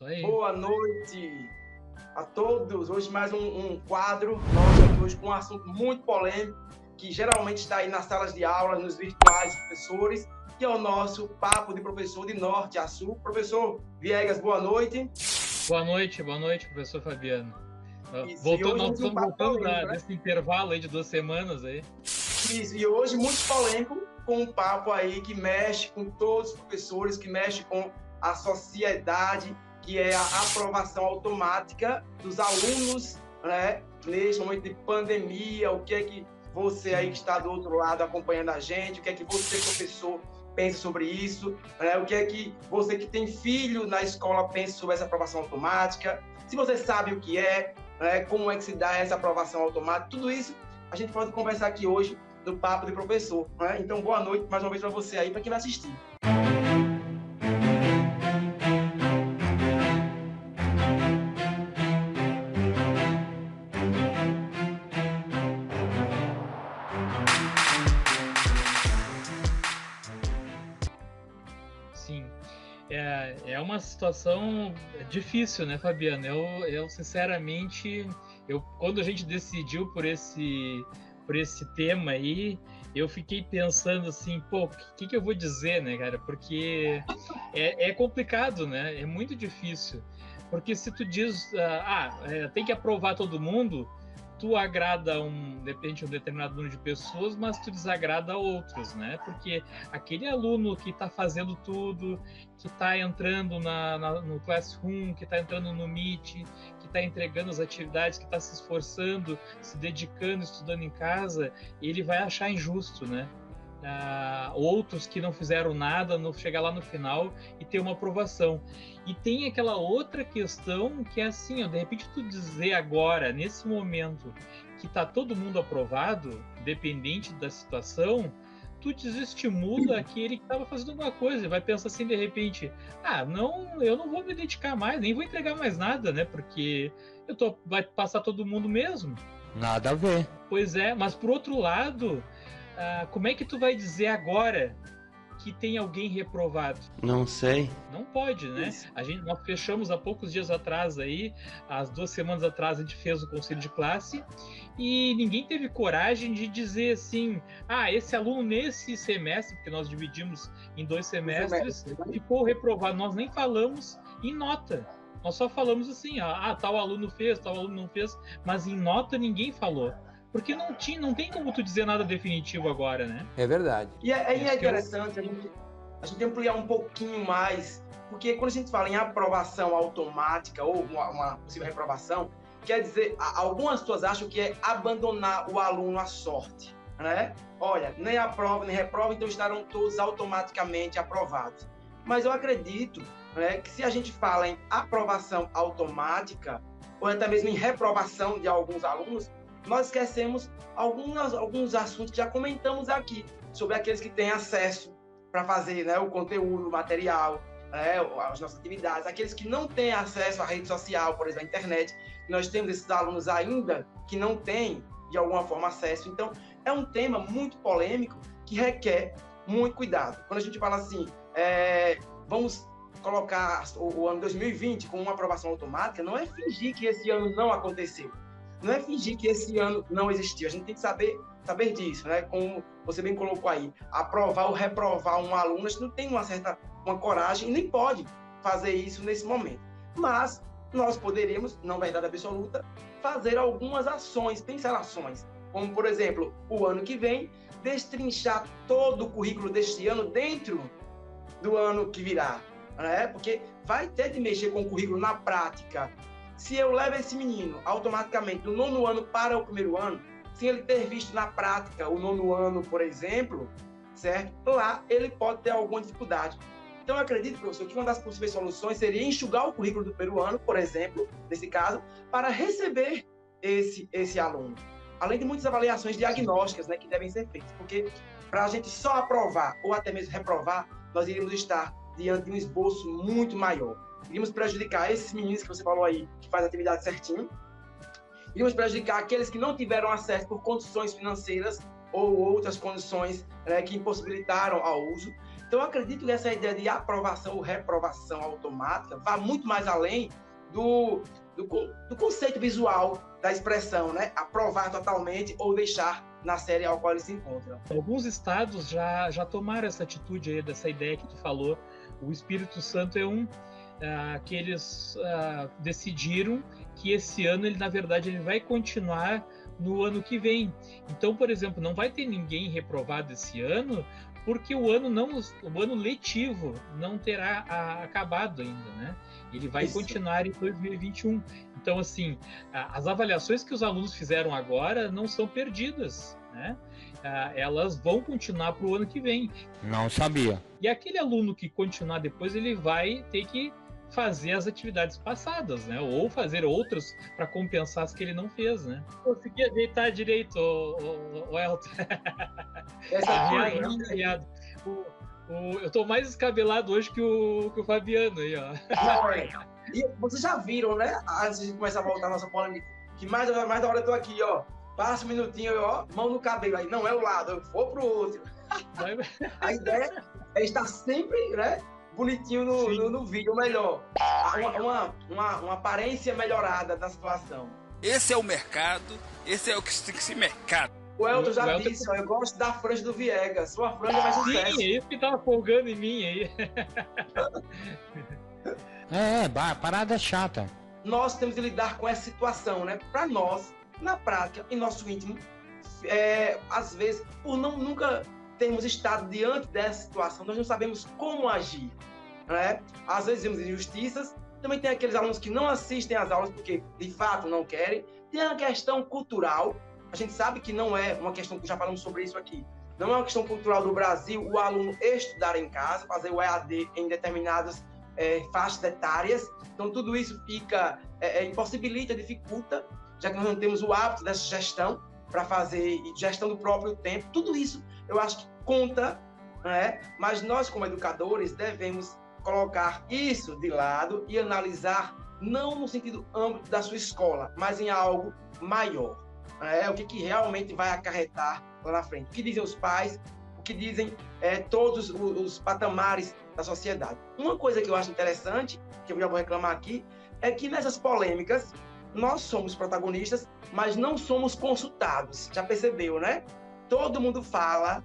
Boa noite a todos. Hoje mais um, um quadro nosso aqui hoje com um assunto muito polêmico que geralmente está aí nas salas de aula, nos virtuais professores, que é o nosso papo de professor de norte a sul. Professor Viegas, boa noite. Boa noite, boa noite, professor Fabiano. Isso, Voltou, nós estamos voltando da, né? desse intervalo aí de duas semanas aí. Isso, e hoje muito polêmico, com um papo aí que mexe com todos os professores, que mexe com a sociedade, que é a aprovação automática dos alunos, né? Neste momento de pandemia, o que é que você aí que está do outro lado acompanhando a gente, o que é que você, professor, pensa sobre isso, né? o que é que você que tem filho na escola pensa sobre essa aprovação automática, se você sabe o que é, né? como é que se dá essa aprovação automática, tudo isso a gente pode conversar aqui hoje no Papo de Professor. Né? Então, boa noite mais uma vez para você aí, para quem vai assistir. Uma situação difícil, né, Fabiano? Eu, eu sinceramente, eu, quando a gente decidiu por esse, por esse tema aí, eu fiquei pensando assim, pô, o que, que eu vou dizer, né, cara? Porque é, é complicado, né? É muito difícil. Porque se tu diz, ah, ah é, tem que aprovar todo mundo, tu agrada um, depende um determinado número de pessoas, mas tu desagrada outros, né? Porque aquele aluno que está fazendo tudo, que está entrando na, na, no Classroom, que está entrando no Meet, que está entregando as atividades, que está se esforçando, se dedicando, estudando em casa, ele vai achar injusto, né? Uh, outros que não fizeram nada, não chegar lá no final e ter uma aprovação. E tem aquela outra questão que é assim, ó, de repente tu dizer agora, nesse momento, que está todo mundo aprovado, dependente da situação, tu desestimula aquele que estava fazendo alguma coisa e vai pensar assim de repente, ah, não, eu não vou me dedicar mais, nem vou entregar mais nada, né? Porque eu tô, vai passar todo mundo mesmo. Nada a ver. Pois é, mas por outro lado, ah, como é que tu vai dizer agora que tem alguém reprovado? Não sei. Não pode, né? A gente, nós fechamos há poucos dias atrás aí, as duas semanas atrás a gente fez o conselho de classe e ninguém teve coragem de dizer assim, ah, esse aluno nesse semestre, porque nós dividimos em dois semestres, ficou reprovado. Nós nem falamos em nota. Nós só falamos assim, ah, tal aluno fez, tal aluno não fez, mas em nota ninguém falou. Porque não, tinha, não tem como tu dizer nada definitivo agora, né? É verdade. E é, é interessante eu... a, gente, a gente ampliar um pouquinho mais, porque quando a gente fala em aprovação automática ou uma, uma possível reprovação, quer dizer, algumas pessoas acham que é abandonar o aluno à sorte, né? Olha, nem aprova, nem reprova, então estarão todos automaticamente aprovados. Mas eu acredito né, que se a gente fala em aprovação automática, ou até mesmo em reprovação de alguns alunos, nós esquecemos algumas, alguns assuntos que já comentamos aqui, sobre aqueles que têm acesso para fazer né, o conteúdo, o material, né, as nossas atividades, aqueles que não têm acesso à rede social, por exemplo, à internet. Nós temos esses alunos ainda que não têm, de alguma forma, acesso. Então, é um tema muito polêmico que requer muito cuidado. Quando a gente fala assim, é, vamos colocar o, o ano 2020 com uma aprovação automática, não é fingir que esse ano não aconteceu não é fingir que esse ano não existiu. A gente tem que saber, saber disso, né? Como você bem colocou aí, aprovar ou reprovar um aluno, a gente não tem uma certa uma coragem e nem pode fazer isso nesse momento. Mas nós poderíamos, não verdade absoluta, fazer algumas ações, pensar ações, como por exemplo, o ano que vem, destrinchar todo o currículo deste ano dentro do ano que virá, né? Porque vai ter de mexer com o currículo na prática, se eu levo esse menino automaticamente do nono ano para o primeiro ano, sem ele ter visto na prática o nono ano, por exemplo, certo? Lá ele pode ter alguma dificuldade. Então, eu acredito, professor, que uma das possíveis soluções seria enxugar o currículo do primeiro ano, por exemplo, nesse caso, para receber esse, esse aluno. Além de muitas avaliações diagnósticas né, que devem ser feitas, porque para a gente só aprovar ou até mesmo reprovar, nós iríamos estar diante de um esboço muito maior iríamos prejudicar esses meninos que você falou aí, que faz a atividade certinho, iríamos prejudicar aqueles que não tiveram acesso por condições financeiras ou outras condições né, que impossibilitaram ao uso, Então, acredito que essa ideia de aprovação ou reprovação automática vá muito mais além do, do, do conceito visual da expressão, né? Aprovar totalmente ou deixar na série ao qual ele se encontra. Alguns estados já, já tomaram essa atitude aí, dessa ideia que tu falou. O Espírito Santo é um uh, que eles uh, decidiram que esse ano ele na verdade ele vai continuar no ano que vem. Então, por exemplo, não vai ter ninguém reprovado esse ano porque o ano não o ano letivo não terá a, acabado ainda, né? Ele vai Isso. continuar em 2021. Então, assim, as avaliações que os alunos fizeram agora não são perdidas, né? Elas vão continuar para o ano que vem. Não sabia. E aquele aluno que continuar depois, ele vai ter que fazer as atividades passadas, né? Ou fazer outras para compensar as que ele não fez, né? Consegui deitar direito, o, o, o Elton. Essa é a o, o, eu tô mais descabelado hoje que o, que o Fabiano aí, ó. E vocês já viram, né? Antes de começar a voltar a nossa polêmica, que mais, mais da hora eu tô aqui, ó. Passa um minutinho, ó, mão no cabelo. Aí não é o lado, eu vou pro outro. a ideia é estar sempre, né? Bonitinho no, no, no, vídeo, melhor. Uma, uma, uma, uma aparência melhorada da situação. Esse é o mercado, esse é o que tem que ser mercado. O Elton já o Elton... disse, ó, eu gosto da franja do Viegas. Sua franja vai sucesso. Sim, é isso que tava folgando em mim aí. é, é, parada chata. Nós temos que lidar com essa situação, né? Para nós, na prática, em nosso íntimo, é, às vezes, por não nunca termos estado diante dessa situação, nós não sabemos como agir, né? Às vezes vemos injustiças, também tem aqueles alunos que não assistem às aulas porque de fato não querem. Tem a questão cultural, a gente sabe que não é uma questão, já falamos sobre isso aqui, não é uma questão cultural do Brasil o aluno estudar em casa, fazer o EAD em determinadas é, faixas etárias. Então, tudo isso fica, é, é, impossibilita, dificulta, já que nós não temos o hábito dessa gestão para fazer gestão do próprio tempo. Tudo isso eu acho que conta, né? mas nós, como educadores, devemos colocar isso de lado e analisar, não no sentido âmbito da sua escola, mas em algo maior é, o que, que realmente vai acarretar lá na frente. O que dizem os pais, o que dizem é, todos os, os, patamares da sociedade. Uma coisa que eu acho interessante, que eu já vou reclamar aqui, é que nessas polêmicas nós somos protagonistas, mas não somos consultados. Já percebeu, né? Todo mundo fala,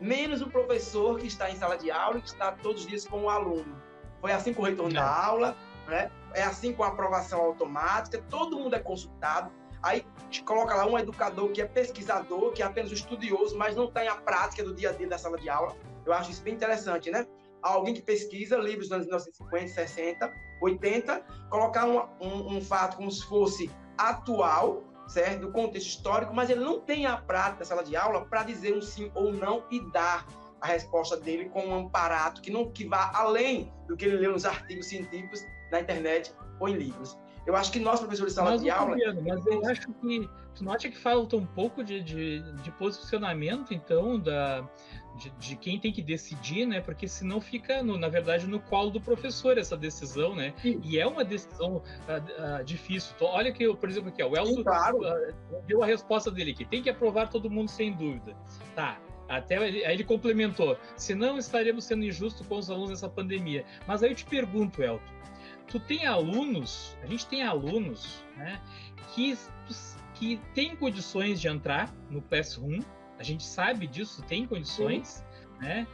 menos o professor que está em sala de aula e que está todos os dias com o aluno. Foi assim com o retorno da aula, né? É assim com a aprovação automática, todo mundo é consultado, Aí te coloca lá um educador que é pesquisador, que é apenas um estudioso, mas não tem a prática do dia a dia da sala de aula. Eu acho isso bem interessante, né? Alguém que pesquisa livros dos anos 1950, 60, 80, colocar um, um, um fato como se fosse atual, certo? Do contexto histórico, mas ele não tem a prática da sala de aula para dizer um sim ou não e dar a resposta dele com um aparato que não que vá além do que ele leu nos artigos científicos na internet ou em livros. Eu acho que nós, professores de sala mas, de aula. mas eu acho que. Tu não acha que falta um pouco de, de, de posicionamento, então, da, de, de, quem tem que decidir, né? Porque senão fica, no, na verdade, no colo do professor essa decisão, né? Sim. E é uma decisão uh, uh, difícil. Então, olha que, por exemplo, aqui, ó, o Elton claro. uh, deu a resposta dele aqui: tem que aprovar todo mundo sem dúvida. Tá. Até aí ele complementou: senão estaremos sendo injustos com os alunos nessa pandemia. Mas aí eu te pergunto, Elton tu tem alunos, a gente tem alunos, né, que, que tem condições de entrar no Classroom, a gente sabe disso, tem condições, né,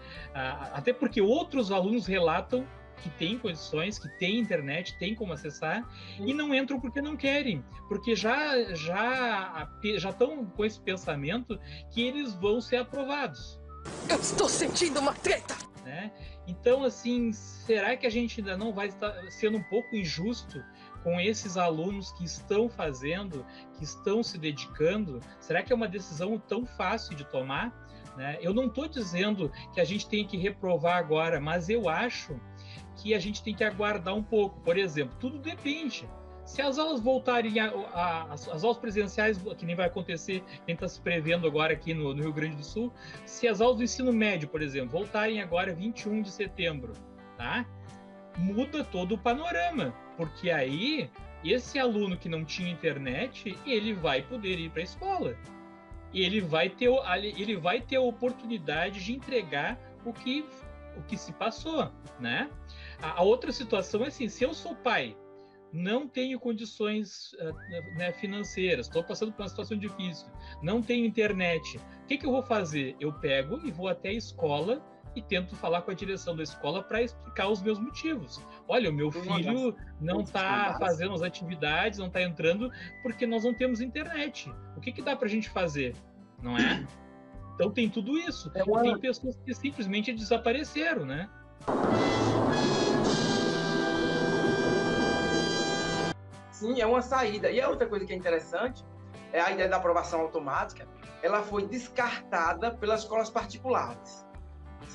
até porque outros alunos relatam que tem condições, que tem internet, tem como acessar e não entram porque não querem, porque já já já estão com esse pensamento que eles vão ser aprovados. Eu estou sentindo uma treta. Né? Então, assim, será que a gente ainda não vai estar sendo um pouco injusto com esses alunos que estão fazendo, que estão se dedicando? Será que é uma decisão tão fácil de tomar? Né? Eu não estou dizendo que a gente tem que reprovar agora, mas eu acho que a gente tem que aguardar um pouco. Por exemplo, tudo depende. Se as aulas voltarem, a, a, as, as, aulas presenciais, que nem vai acontecer, quem está se prevendo agora aqui no, no, Rio Grande do Sul, se as aulas do ensino médio, por exemplo, voltarem agora 21 de setembro, tá? Muda todo o panorama, porque aí esse aluno que não tinha internet, ele vai poder ir para a escola. E ele vai ter ele vai ter a oportunidade de entregar o que o que se passou, né? A, a outra situação é assim, se eu sou pai, não tenho condições uh, né, financeiras, estou passando por uma situação difícil, não tenho internet, o que, que eu vou fazer? Eu pego e vou até a escola e tento falar com a direção da escola para explicar os meus motivos. Olha, o meu filho não está fazendo as atividades, não está entrando porque nós não temos internet. O que, que dá para a gente fazer? Não é? Então tem tudo isso. É uma... Tem pessoas que simplesmente desapareceram, né? Sim, é uma saída. E a outra coisa que é interessante é a ideia da aprovação automática. Ela foi descartada pelas escolas particulares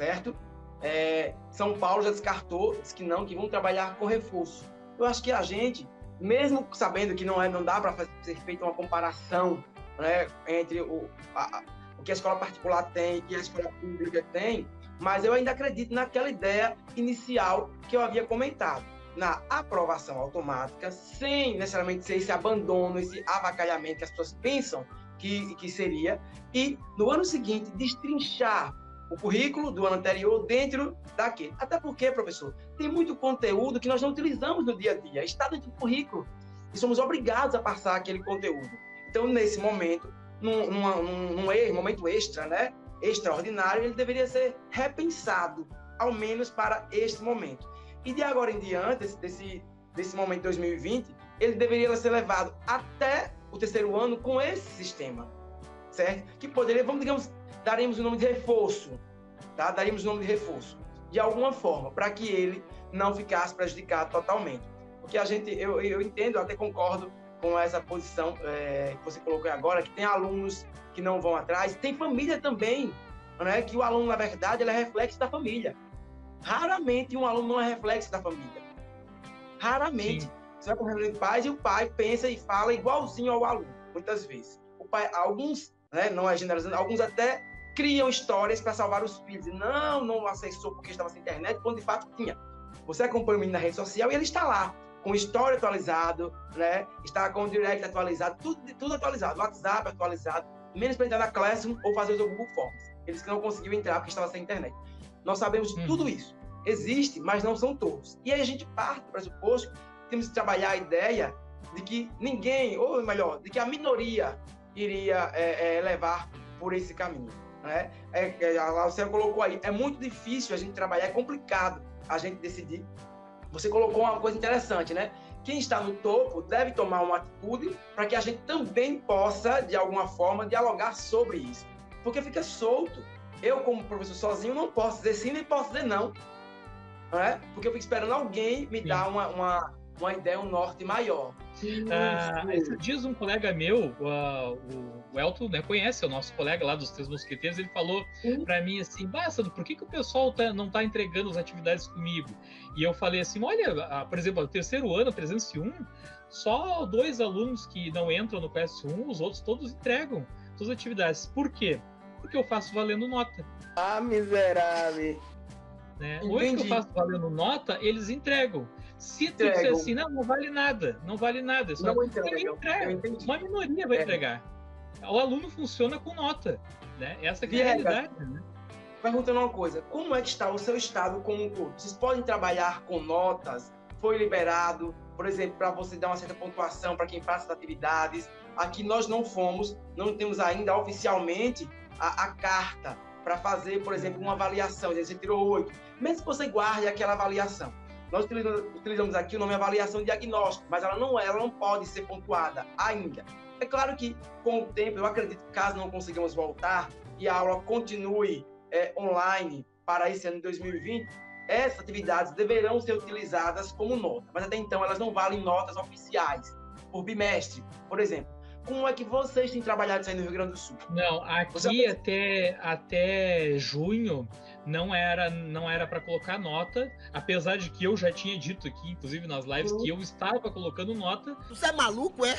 certo? É, São Paulo já descartou, disse que não, que vão trabalhar com reforço. Eu acho que a gente, mesmo sabendo que não é, não dá para ser feita uma comparação né, entre o, a, o que a escola particular tem e a escola pública tem, mas eu ainda acredito naquela ideia inicial que eu havia comentado, na aprovação automática, sem necessariamente ser esse abandono, esse avacalhamento que as pessoas pensam que, que seria, e no ano seguinte destrinchar o currículo do ano anterior dentro daquele. Até porque, professor, tem muito conteúdo que nós não utilizamos no dia a dia, está dentro do currículo, e somos obrigados a passar aquele conteúdo. Então, nesse momento, num, num, num, momento extra, né, extraordinário, ele deveria ser repensado, ao menos para este momento. E de agora em diante, desse, desse momento 2020, ele deveria ser levado até o terceiro ano com esse sistema, certo? Que poderia, vamos digamos, daremos o nome de reforço, tá? Daríamos o nome de reforço, de alguma forma, para que ele não ficasse prejudicado totalmente. Porque a gente, eu, eu entendo, eu até concordo com essa posição é, que você colocou agora, que tem alunos que não vão atrás, tem família também, né? Que o aluno, na verdade, ele é reflexo da família. Raramente um aluno não é reflexo da família. Raramente. Sim. Você vai para reunião de pais e o pai pensa e fala igualzinho ao aluno, muitas vezes. O pai, alguns, né, não é generalizando, alguns até criam histórias para salvar os filhos. E não, não acessou porque estava sem internet, quando de fato tinha. Você acompanha o menino na rede social e ele está lá, com história atualizado, né? Está com o direct atualizado, tudo, tudo atualizado, WhatsApp atualizado, menos para entrar na Classroom ou fazer o Google Forms. Eles que não conseguiu entrar porque estava sem internet. Nós sabemos de tudo isso. Existe, mas não são todos. E aí a gente parte do pressuposto que temos que trabalhar a ideia de que ninguém, ou melhor, de que a minoria iria é, é, levar por esse caminho. Né? É, é, a Luciana colocou aí, é muito difícil a gente trabalhar, é complicado a gente decidir. Você colocou uma coisa interessante, né? Quem está no topo deve tomar uma atitude para que a gente também possa, de alguma forma, dialogar sobre isso. Porque fica solto. Eu, como professor sozinho, não posso dizer sim nem posso dizer não. não é? Porque eu fico esperando alguém me dar uma, uma, uma ideia, um norte maior. Ah, esses dias um colega meu, uh, o Elton, né, conhece, é o nosso colega lá dos Três Mosqueteiros, ele falou para mim assim, basta, por que, que o pessoal tá, não tá entregando as atividades comigo? E eu falei assim, olha, a, por exemplo, o terceiro ano, 301, só dois alunos que não entram no PS1, os outros todos entregam suas atividades. Por quê? Porque eu faço valendo nota. Ah, miserável! Né? Hoje que eu faço valendo nota, eles entregam. Se tu disser assim, não, não vale nada, não vale nada, só não entrega, entrega. uma minoria vai é. entregar. O aluno funciona com nota, né? Essa que é a realidade, né? Perguntando uma coisa, como é que está o seu estado como um todo? Vocês podem trabalhar com notas? Foi liberado, por exemplo, para você dar uma certa pontuação para quem faz as atividades. Aqui nós não fomos, não temos ainda oficialmente a, a carta para fazer, por exemplo, uma avaliação. Você tirou oito, mesmo que você guarde aquela avaliação. Nós utilizamos aqui o nome avaliação diagnóstico, mas ela não, é, ela não pode ser pontuada ainda. É claro que, com o tempo, eu acredito que caso não consigamos voltar e a aula continue é, online para esse ano de 2020, essas atividades deverão ser utilizadas como nota, mas até então elas não valem notas oficiais por bimestre, por exemplo. Como é que vocês têm trabalhado isso aí no Rio Grande do Sul? Não, aqui Você... até, até junho não era não era para colocar nota, apesar de que eu já tinha dito aqui, inclusive nas lives, uhum. que eu estava colocando nota. Você é maluco, é?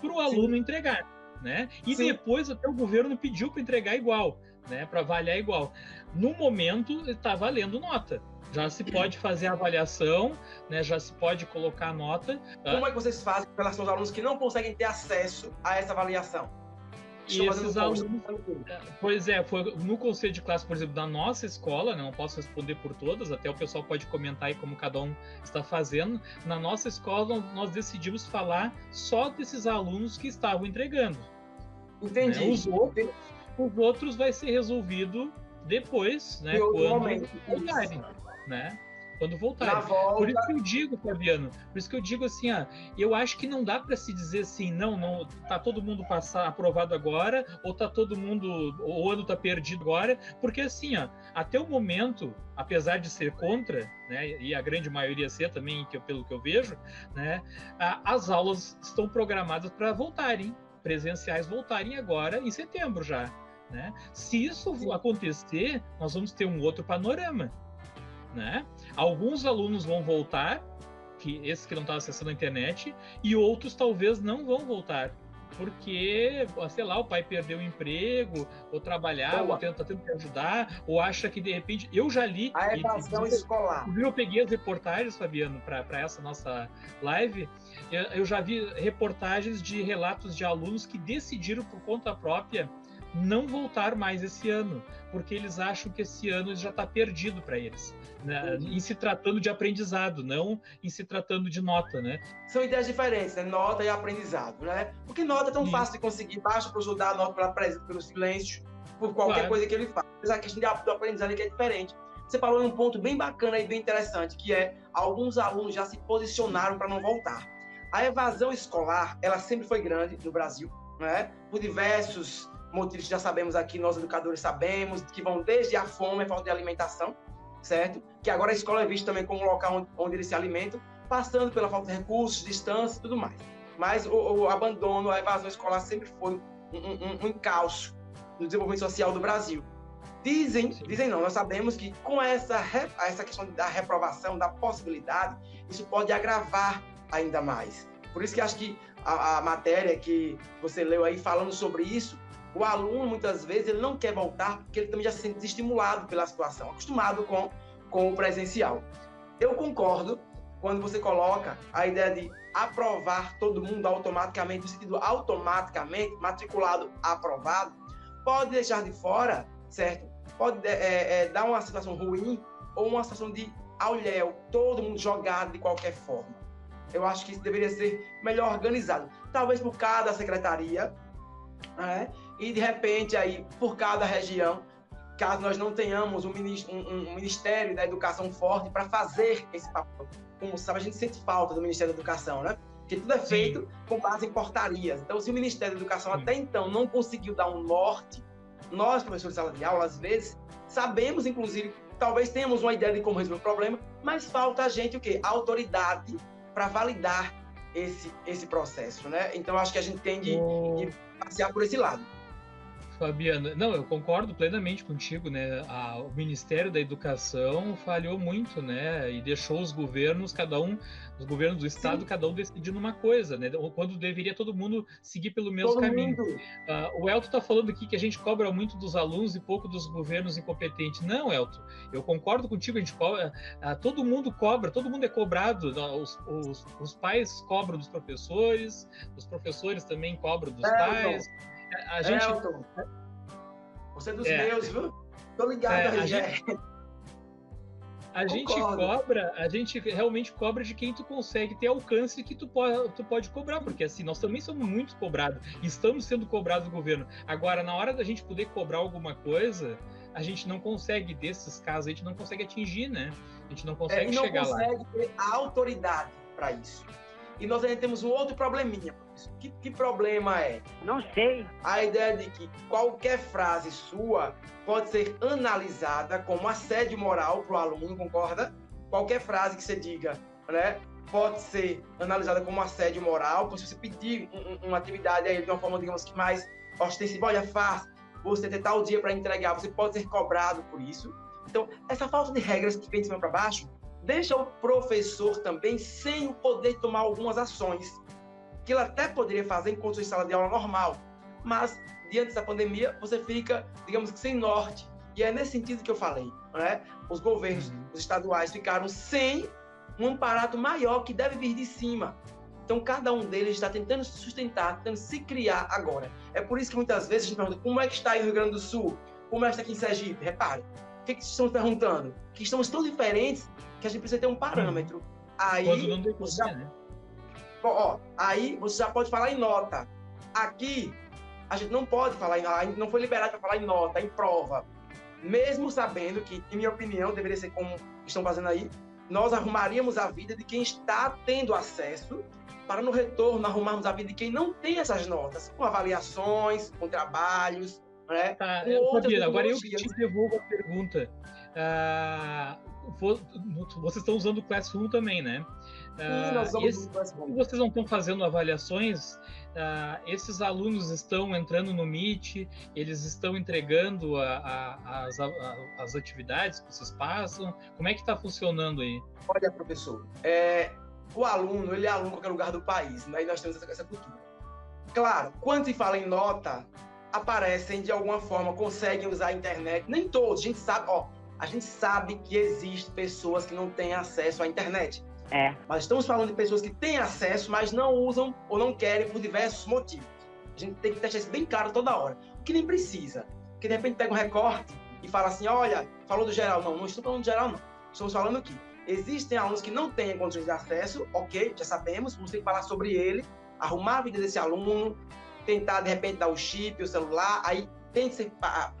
Para o aluno Sim. entregar, né? E Sim. depois até o governo pediu para entregar igual, né? Para avaliar igual. No momento está valendo nota. Já se pode fazer a avaliação, né? Já se pode colocar nota. Tá? Como é que vocês fazem com relação aos alunos que não conseguem ter acesso a essa avaliação? E esses alunos, pois é, foi no conselho de classe, por exemplo, da nossa escola, né, não posso responder por todas, até o pessoal pode comentar aí como cada um está fazendo. Na nossa escola, nós decidimos falar só desses alunos que estavam entregando. Entendi. Né? Os, outros, os outros vai ser resolvido depois, né, quando voltarem, né? Quando voltar. Volta... Por isso que eu digo, Fabiano, por isso que eu digo assim, ah, eu acho que não dá para se dizer assim, não, não, tá todo mundo passar aprovado agora, ou tá todo mundo, o ano tá perdido agora, porque assim, ó, até o momento, apesar de ser contra, né, e a grande maioria ser também, que eu, pelo que eu vejo, né, as aulas estão programadas para voltarem, presenciais voltarem agora em setembro já. Né? Se isso acontecer, nós vamos ter um outro panorama né? Alguns alunos vão voltar, que esses que não estão acessando a internet, e outros talvez não vão voltar, porque, sei lá, o pai perdeu o emprego, ou trabalhar, Boa. ou tenta, tenta ajudar, ou acha que de repente. Eu já li. A evasão escolar. Eu peguei as reportagens, Fabiano, para essa nossa live. Eu, eu já vi reportagens de relatos de alunos que decidiram por conta própria não voltar mais esse ano, porque eles acham que esse ano já está perdido para eles né? em se tratando de aprendizado, não em se tratando de nota, né? São ideias diferentes, né? Nota e aprendizado, né? Porque nota é tão Sim. fácil de conseguir, basta o professor dar a nota pela presença, pelo silêncio, por qualquer claro. coisa que ele faz. Mas a questão do aprendizado é que é diferente. Você falou em um ponto bem bacana e bem interessante, que é alguns alunos já se posicionaram para não voltar. A evasão escolar, ela sempre foi grande no Brasil, né? Por diversos motivos que já sabemos aqui, nós educadores sabemos, que vão desde a fome, a falta de alimentação, certo? Que agora a escola é vista também como um local onde, onde eles se alimentam, passando pela falta de recursos, distância e tudo mais. Mas o, o, abandono, a evasão escolar sempre foi um, um, um encalço no desenvolvimento social do Brasil. Dizem, Sim. dizem não, nós sabemos que com essa, essa questão da reprovação, da possibilidade, isso pode agravar ainda mais. Por isso que acho que a, a matéria que você leu aí falando sobre isso, o aluno, muitas vezes, ele não quer voltar porque ele também já se sente desestimulado pela situação, acostumado com, com o presencial. Eu concordo quando você coloca a ideia de aprovar todo mundo automaticamente, no sentido automaticamente, matriculado, aprovado, pode deixar de fora, certo? Pode é, é, dar uma situação ruim ou uma situação de alhéu, todo mundo jogado de qualquer forma. Eu acho que isso deveria ser melhor organizado. Talvez por cada secretaria, né? E de repente aí por cada região, caso nós não tenhamos um, um, um Ministério da Educação forte para fazer esse papel. Como sabe, a gente sente falta do Ministério da Educação, né? Porque tudo é feito Sim. com base em portarias. Então, se o Ministério da Educação Sim. até então não conseguiu dar um norte, nós, professores de sala de aula, às vezes, sabemos, inclusive, talvez tenhamos uma ideia de como resolver o problema, mas falta a gente o quê? A autoridade para validar esse, esse processo, né? Então, acho que a gente tem de, de passear por esse lado. Fabiana, não, eu concordo plenamente contigo, né? A, o Ministério da Educação falhou muito, né? E deixou os governos, cada um, os governos do estado, Sim. cada um decidindo uma coisa, né? Quando deveria todo mundo seguir pelo mesmo todo caminho. Uh, o Elton está falando aqui que a gente cobra muito dos alunos e pouco dos governos incompetentes. Não, Elton, eu concordo contigo, a gente cobra, uh, todo mundo cobra, todo mundo é cobrado. Os, os, os, pais cobram dos professores, os professores também cobram dos é, pais. Não a gente. Elton, você é dos é. meus, viu? Tô ligado é, a gente, a gente cobra, a gente realmente cobra de quem tu consegue ter alcance que tu pode, tu pode cobrar, porque assim, nós também somos muito cobrados, estamos sendo cobrados do governo. Agora, na hora da gente poder cobrar alguma coisa, a gente não consegue, desses casos, a gente não consegue atingir, né? A gente não consegue é, não chegar lá. Não consegue ter a autoridade para isso. E nós ainda temos um outro probleminha. Que, que problema é? Não sei. A ideia de que qualquer frase sua pode ser analisada como assédio moral para o aluno, concorda? Qualquer frase que você diga, né? Pode ser analisada como assédio moral, se você pedir um, uma atividade aí de uma forma, digamos que mais ostensiva, olha, faz, você ter tal dia para entregar, você pode ser cobrado por isso. Então, essa falta de regras que vem de cima para baixo deixa o professor também sem o poder tomar algumas ações que ele até poderia fazer em condições de sala de aula normal, mas diante da pandemia você fica, digamos que sem norte. E é nesse sentido que eu falei, né? Os governos, uhum. os estaduais ficaram sem um aparato maior que deve vir de cima. Então Então, cada um deles está tentando se sustentar, tentando se criar agora. É por isso que muitas vezes a gente pergunta como é que está aí no Rio Grande do Sul, como é que está aqui em Sergipe. Repare, o que, que estão perguntando? Que estamos tão diferentes que a gente precisa ter um parâmetro. Aí, não tem você já, né? ó, aí você já pode falar em nota. Aqui, a gente não pode falar em nota, não foi liberado para falar em nota, em prova. Mesmo sabendo que, em minha opinião, deveria ser como estão fazendo aí, nós arrumaríamos a vida de quem está tendo acesso para no retorno arrumarmos a vida de quem não tem essas notas, com avaliações, com trabalhos, né? Tá, com Fabiana, agora eu te devolvo a pergunta. Ah, vocês estão usando o Classroom também, né? Sim, Ah, nós vamos esse- vocês não estão fazendo avaliações, ah, esses alunos estão entrando no Meet, eles estão entregando a- a- as, a- as atividades que vocês passam? Como é que está funcionando aí? Olha, professor, é, o aluno, ele é aluno em qualquer lugar do país, né? E nós temos essa, essa cultura. Claro, quando se fala em nota, aparecem de alguma forma, conseguem usar a internet. Nem todos, a gente sabe, ó, a gente sabe que existem pessoas que não têm acesso à internet. É. Mas estamos falando de pessoas que têm acesso, mas não usam ou não querem por diversos motivos. A gente tem que deixar isso bem claro toda hora. O que nem precisa. Porque de repente pega um recorte e fala assim: olha, falou do geral. Não, não estou falando do geral, não. Estamos falando que existem alunos que não têm condições de acesso, ok, já sabemos, vamos ter que falar sobre ele, arrumar a vida desse aluno, tentar de repente dar o chip, o celular, aí tem que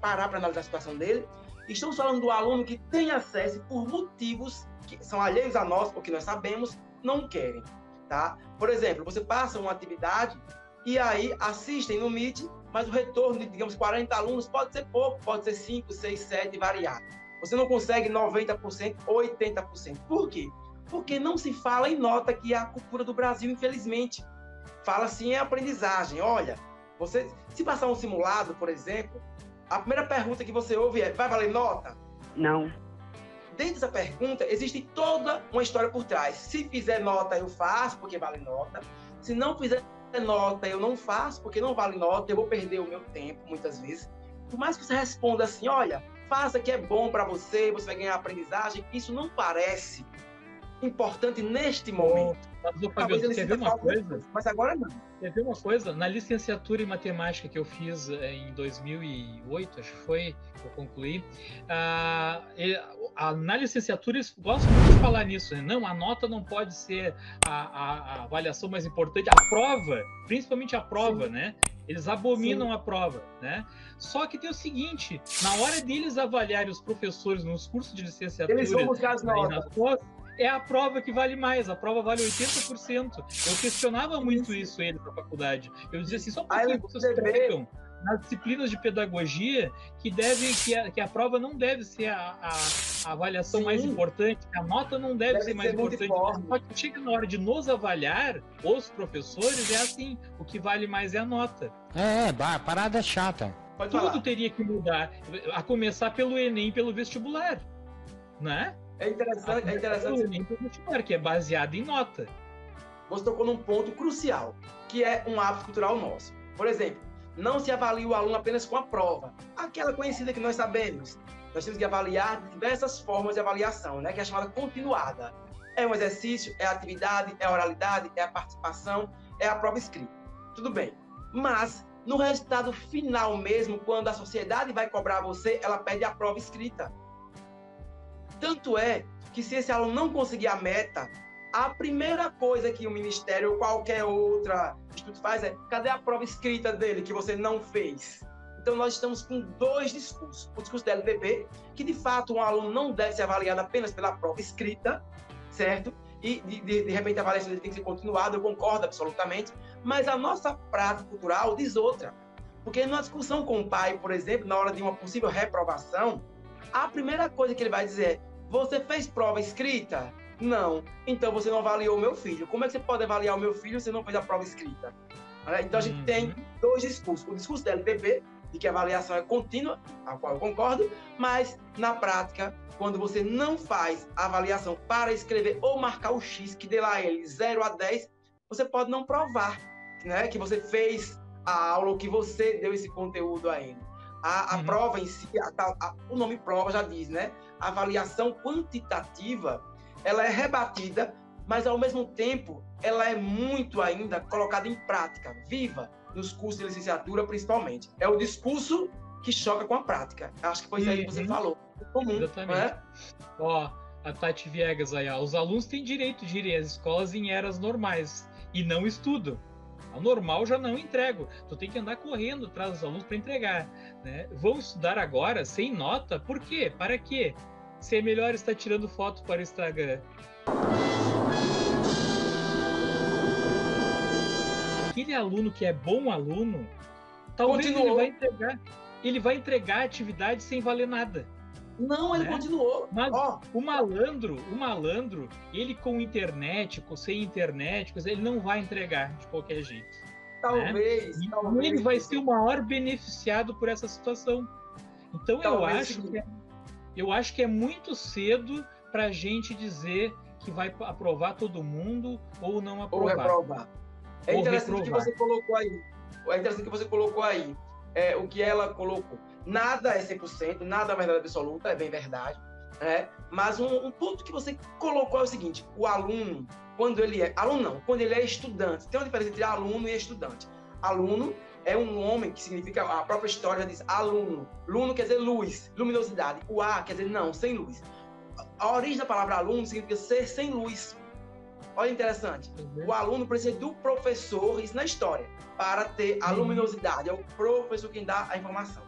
parar para analisar a situação dele. Estamos falando do aluno que tem acesso por motivos que são alheios a nós, ou que nós sabemos, não querem, tá? Por exemplo, você passa uma atividade e aí assistem no Meet, mas o retorno de, digamos, 40 alunos pode ser pouco, pode ser 5, 6, 7, variar. Você não consegue 90%, 80%. Por quê? Porque não se fala em nota, que é a cultura do Brasil, infelizmente. Fala-se em aprendizagem. Olha, você, se passar um simulado, por exemplo, a primeira pergunta que você ouve é: vai valer nota? Não. dentro dessa pergunta existe toda uma história por trás. Se fizer nota, eu faço, porque vale nota. Se não fizer nota, eu não faço, porque não vale nota, eu vou perder o meu tempo, muitas vezes. Por mais que você responda assim, olha, faça que é bom para você, você vai ganhar aprendizagem, isso não parece importante neste momento. Mas, ô, ele você ver uma coisa? Mas agora não. Quer ver uma coisa? Na licenciatura em matemática que eu fiz eh, em 2008, acho que foi, que eu concluí, ah, a- na licenciatura eles gostam muito de falar nisso, né? Não, a nota não pode ser a, a- a avaliação mais importante, a prova, principalmente a prova, né? Eles abominam a prova, né? Só que tem o seguinte, na hora deles avaliarem os professores nos cursos de licenciatura Eles vão buscar as aí notas. É a prova que vale mais, a prova vale 80%. Eu questionava muito isso ele na faculdade. Eu dizia assim, só porque vocês colocam nas disciplinas de pedagogia que devem que a, que a prova não deve ser a, a- a avaliação Sim. mais importante, que a nota não deve, Deve ser mais ser importante. Só que chega na hora de nos avaliar, os professores, é assim, o que vale mais é a nota. É, é, parada chata. Pode Tudo falar. teria que mudar, a começar pelo Enem pelo vestibular, né? É interessante, é interessante Pelo Enem e pelo vestibular, que é baseado em nota. você tocou num ponto crucial, que é um hábito cultural nosso. Por exemplo, não se avalia o aluno apenas com a prova, aquela conhecida que nós sabemos. Nós temos que avaliar diversas formas de avaliação, né, que é chamada continuada. É um exercício, é a atividade, é a oralidade, é a participação, é a prova escrita. Tudo bem. Mas, no resultado final mesmo, quando a sociedade vai cobrar você, ela pede a prova escrita. Tanto é que se esse aluno não conseguir a meta, a primeira coisa que o Ministério ou qualquer outra instituto faz é: cadê a prova escrita dele que você não fez? Então, nós estamos com dois discursos. O discurso da LDB, que de fato um aluno não deve ser avaliado apenas pela prova escrita, certo? E de, de, de repente a avaliação dele tem que ser continuada, eu concordo absolutamente. Mas a nossa prática cultural diz outra. Porque numa discussão com o pai, por exemplo, na hora de uma possível reprovação, a primeira coisa que ele vai dizer é: você fez prova escrita? Não. Então você não avaliou o meu filho. Como é que você pode avaliar o meu filho se você não fez a prova escrita? Né? Então a gente Uhum. tem dois discursos. O discurso da LPP, de que a avaliação é contínua, a qual eu concordo, mas na prática, quando você não faz a avaliação para escrever ou marcar o X, que dê lá ele 0 a 10, você pode não provar né, que você fez a aula ou que você deu esse conteúdo a ele. A, a Uhum. prova em si, a o nome prova já diz, né? A avaliação quantitativa, ela é rebatida, mas ao mesmo tempo ela é muito ainda colocada em prática, viva, nos cursos de licenciatura principalmente. É o discurso que choca com a prática. Acho que foi isso aí que você Uhum. falou. Comum, Exatamente. né? Ó, a Tati Viegas aí, ó. Os alunos têm direito de ir às escolas em eras normais e não estudam. Ao normal já não entrego. Tu tem que andar correndo atrás dos alunos para entregar. Né? Vão estudar agora sem nota? Por quê? Para quê? Se é melhor estar tirando foto para o Instagram. Aquele aluno que é bom aluno, talvez ele Continuou. vai entregar, ele vai entregar a atividade sem valer nada. Não, ele Né? continuou. Mas- Ó, O malandro, o malandro, ele com internet, com sem internet, ele não vai entregar de qualquer jeito. talvez, E talvez. ele vai ser o maior beneficiado por essa situação. Então eu Talvez acho sim. que é, eu acho que é muito cedo para a gente dizer que vai aprovar todo mundo ou não ou aprovar. reprovar. É Ou interessante que reprovar. você colocou aí. É interessante que você colocou aí. É, o que ela colocou. Nada é 100%, nada é verdade absoluta, é bem verdade. Né? Mas um, um ponto que você colocou é o seguinte: o aluno, quando ele é. Aluno não, quando ele é estudante. Tem uma diferença entre aluno e estudante. Aluno é um homem que significa. A própria história diz aluno. Luno quer dizer luz, luminosidade. O A quer dizer não, sem luz. A origem da palavra aluno significa ser sem luz. Olha interessante. O aluno precisa do professor, isso na história, para ter a Uhum. luminosidade. É o professor quem dá a informação.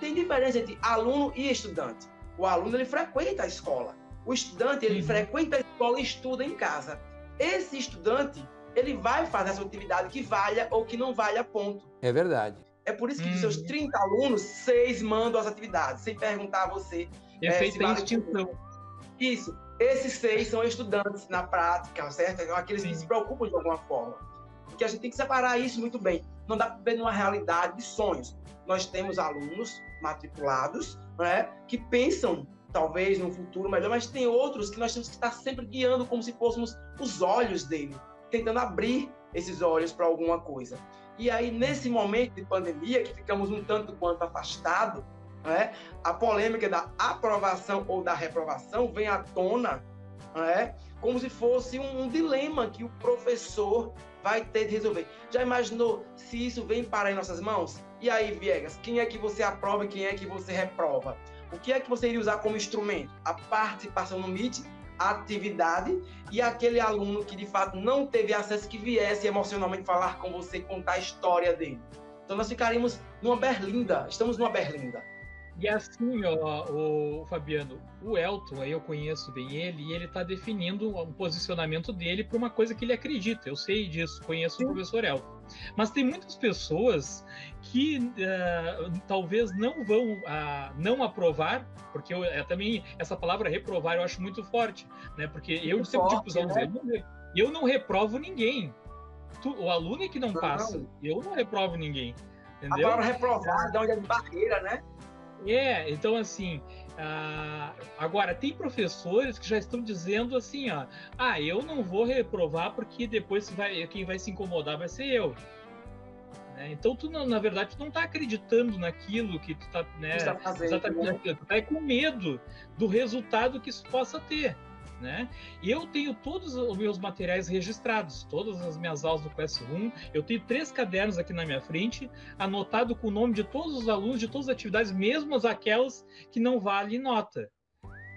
Tem diferença entre aluno e estudante. O aluno ele frequenta a escola. O estudante ele Uhum. frequenta a escola e estuda em casa. Esse estudante ele vai fazer essa atividade que valha ou que não valha ponto. É verdade. É por isso que Uhum. dos seus 30 alunos, seis mandam as atividades, sem perguntar a você Efeito da vale extinção. isso. Esses seis são estudantes na prática, certo? São aqueles que Sim. se preocupam de alguma forma. Porque a gente tem que separar isso muito bem. Não dá para ver numa realidade de sonhos. Nós temos alunos matriculados né, que pensam, talvez, no futuro melhor, mas tem outros que nós temos que estar sempre guiando como se fôssemos os olhos dele, tentando abrir esses olhos para alguma coisa. E aí, nesse momento de pandemia, que ficamos um tanto quanto afastados, né, a polêmica da aprovação ou da reprovação vem à tona, né, como se fosse um, um dilema que o professor vai ter de resolver. Já imaginou se isso vem parar em nossas mãos? E aí, Viegas, quem é que você aprova e quem é que você reprova? O que é que você iria usar como instrumento? A participação no Meet, a atividade e aquele aluno que de fato não teve acesso que viesse emocionalmente falar com você, contar a história dele. Então nós ficaríamos numa berlinda, estamos numa berlinda. E assim, ó, o Fabiano, o Elton, aí eu conheço bem ele, e ele está definindo um posicionamento dele para uma coisa que ele acredita. Eu sei disso, conheço o professor Elton. Mas tem muitas pessoas que ah, talvez não vão ah, não aprovar, porque eu, é, também essa palavra reprovar eu acho muito forte, né? Porque eu Muito sempre digo forte, para os alunos, né? eu, não, re- eu não reprovo ninguém. Tu- o aluno é que não, Não. passa. Eu não reprovo ninguém. A Entendeu? palavra reprovar dá uma barreira, né? É, então assim, ah, agora tem professores que já estão dizendo assim, ó, ah, eu não vou reprovar porque depois vai, quem vai se incomodar vai ser eu. Né? Então tu não- na verdade tu não está acreditando naquilo que tu está, né? Está fazendo, Exatamente, né? tu tá com medo do resultado que isso possa ter. Né? E eu tenho todos os meus materiais registrados, todas as minhas aulas do PS1. Eu tenho três cadernos aqui na minha frente, anotado com o nome de todos os alunos, de todas as atividades, mesmo as aquelas que não valem nota.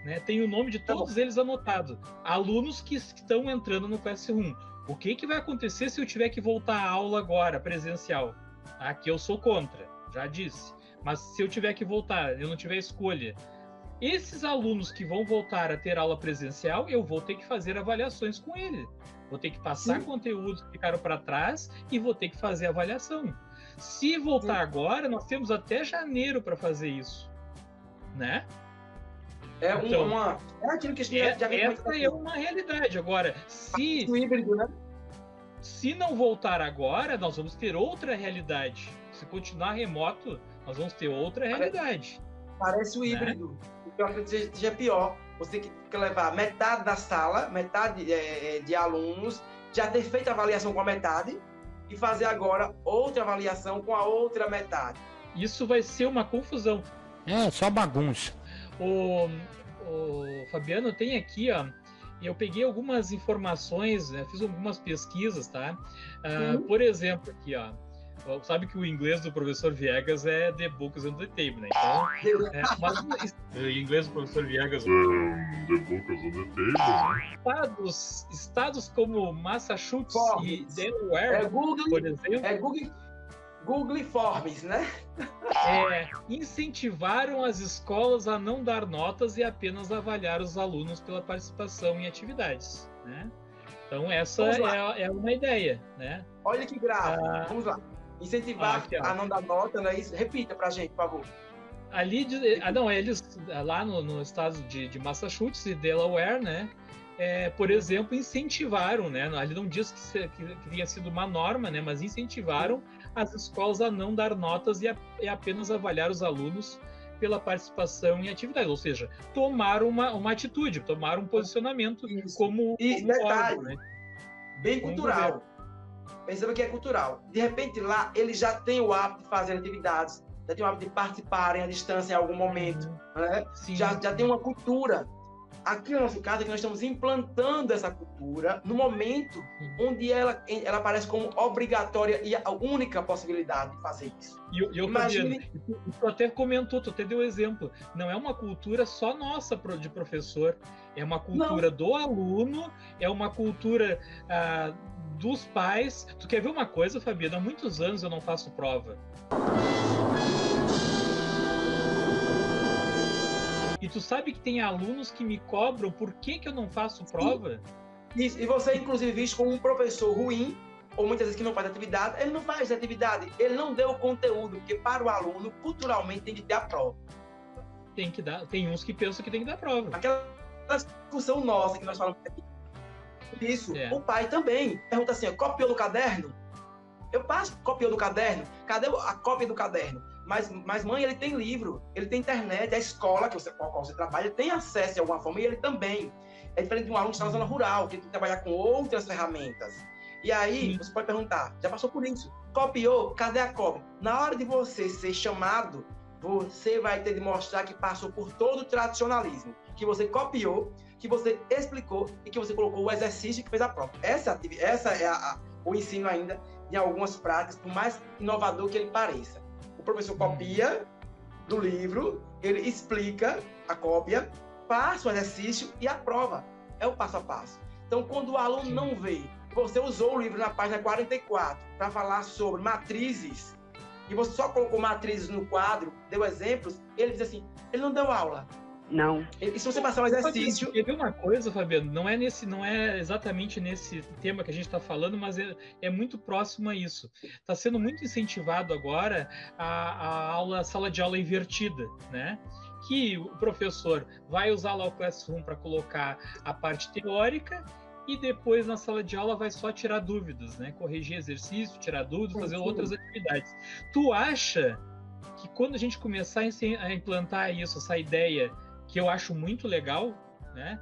Né? Tem o nome de Tá todos eles anotado. Alunos que estão entrando no PS1. O que, que vai acontecer se eu tiver que voltar à aula agora, presencial? Aqui eu sou contra, já disse. Mas se eu tiver que voltar, eu não tiver escolha, esses alunos que vão voltar a ter aula presencial, eu vou ter que fazer avaliações com ele. Vou ter que passar Sim. conteúdos que ficaram para trás e vou ter que fazer avaliação. Se voltar agora, nós temos até janeiro para fazer isso, né? É um- Então, uma. É aquilo que a gente É, já, essa é uma realidade. Agora, se. O híbrido, né? se não voltar agora, nós vamos ter outra realidade. Se continuar remoto, nós vamos ter outra realidade. Parece o Né? híbrido. Que eu acredito que seja pior. Você que quer levar metade da sala, metade é, é, de alunos, já ter feito a avaliação com a metade e fazer agora outra avaliação com a outra metade. Isso vai ser uma confusão. É, só bagunça. O, o Fabiano tem aqui, ó, eu peguei algumas informações, né, fiz algumas pesquisas, tá? Uh. Por exemplo, aqui, ó. Sabe que o inglês do professor Viegas é The Books on the Table, né? Então, é, mas o inglês do professor Viegas. Um, the Books on the Table. né? Estados, estados como Massachusetts Forms. e Delaware, É Google, por exemplo, é Google, Google Forms, né? é, incentivaram as escolas a não dar notas e apenas avaliar os alunos pela participação em atividades, né? Então essa é, é uma ideia, né? Olha que grave. Ah. Vamos lá. Incentivar Ah, a não dar nota, não é isso? Repita pra gente, por favor. Ali, ah, não, eles lá no, no estado de, de Massachusetts e Delaware, né? é, por exemplo, incentivaram, né? Ali não diz que, que, que tenha sido uma norma, né? Mas incentivaram as escolas a não dar notas e, a- e apenas avaliar os alunos pela participação em atividades, ou seja, tomaram uma, uma atitude, tomaram um posicionamento Isso. como, E como detalhe, órgão, né? Bem Vamos cultural. Perceba que é cultural. De repente, lá, ele já tem o hábito de fazer atividades, já tem o hábito de participarem à distância em algum momento, né? Já, já tem uma cultura. Aqui no nosso caso, é que nós estamos implantando essa cultura no momento onde ela, ela aparece como obrigatória e a única possibilidade de fazer isso. E, eu- eu, Imagine- tu, tu até comentou, tu até deu exemplo. Não é uma cultura só nossa de professor, é uma cultura do aluno, é uma cultura ah, dos pais. Tu quer ver uma coisa, Fabiano? Há muitos anos eu não faço prova. Tu sabe que tem alunos que me cobram por que, que eu não faço prova? Isso. E você, inclusive, visto como um professor ruim, ou muitas vezes que não faz atividade, ele não faz atividade, ele não deu o conteúdo, porque para o aluno, culturalmente, tem que ter a prova. Tem que dar, tem uns que pensam que tem que dar prova. Aquela discussão nossa que nós falamos aqui. Isso, É. o pai também pergunta assim: ó, copiou do caderno? Eu passo, copiou do caderno? Cadê a cópia do caderno? Mas, mas mãe, ele tem livro, ele tem internet, a escola que você, com a qual você trabalha tem acesso de alguma forma e ele também. É diferente de um aluno que está na zona rural, que tem que trabalhar com outras ferramentas. E aí, você pode perguntar, já passou por isso? Copiou? Cadê a cópia? Na hora de você ser chamado, você vai ter de mostrar que passou por todo o tradicionalismo, que você copiou, que você explicou e que você colocou o exercício que fez a prova. Essa, essa é a- a- o ensino ainda em algumas práticas, por mais inovador que ele pareça. O professor copia do livro, ele explica a cópia, passa o exercício e a prova. É o passo a passo. Então, quando o aluno não vê, você usou o livro na página 44 para falar sobre matrizes, e você só colocou matrizes no quadro, deu exemplos, ele diz assim, ele não deu aula. Não. E se você passar um exercício, Quer ver uma coisa, Fabiano? Não é nesse, não é exatamente nesse tema que a gente está falando, mas é, é muito próximo a isso. Está sendo muito incentivado agora a, a aula, sala de aula invertida, né? Que o professor vai usar lá o Classroom para colocar a parte teórica e depois na sala de aula vai só tirar dúvidas, né? Corrigir exercício, tirar dúvidas, fazer Sim. outras atividades. Tu acha que quando a gente começar a a implantar isso, essa ideia que eu acho muito legal, né?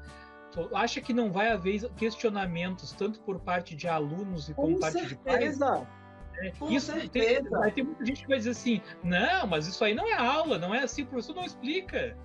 Tu acha que não vai haver questionamentos tanto por parte de alunos e como com parte de pais? certeza, né? com Isso tem, certeza. vai ter muita gente que vai dizer assim, não, mas isso aí não é aula, não é assim, o professor não explica.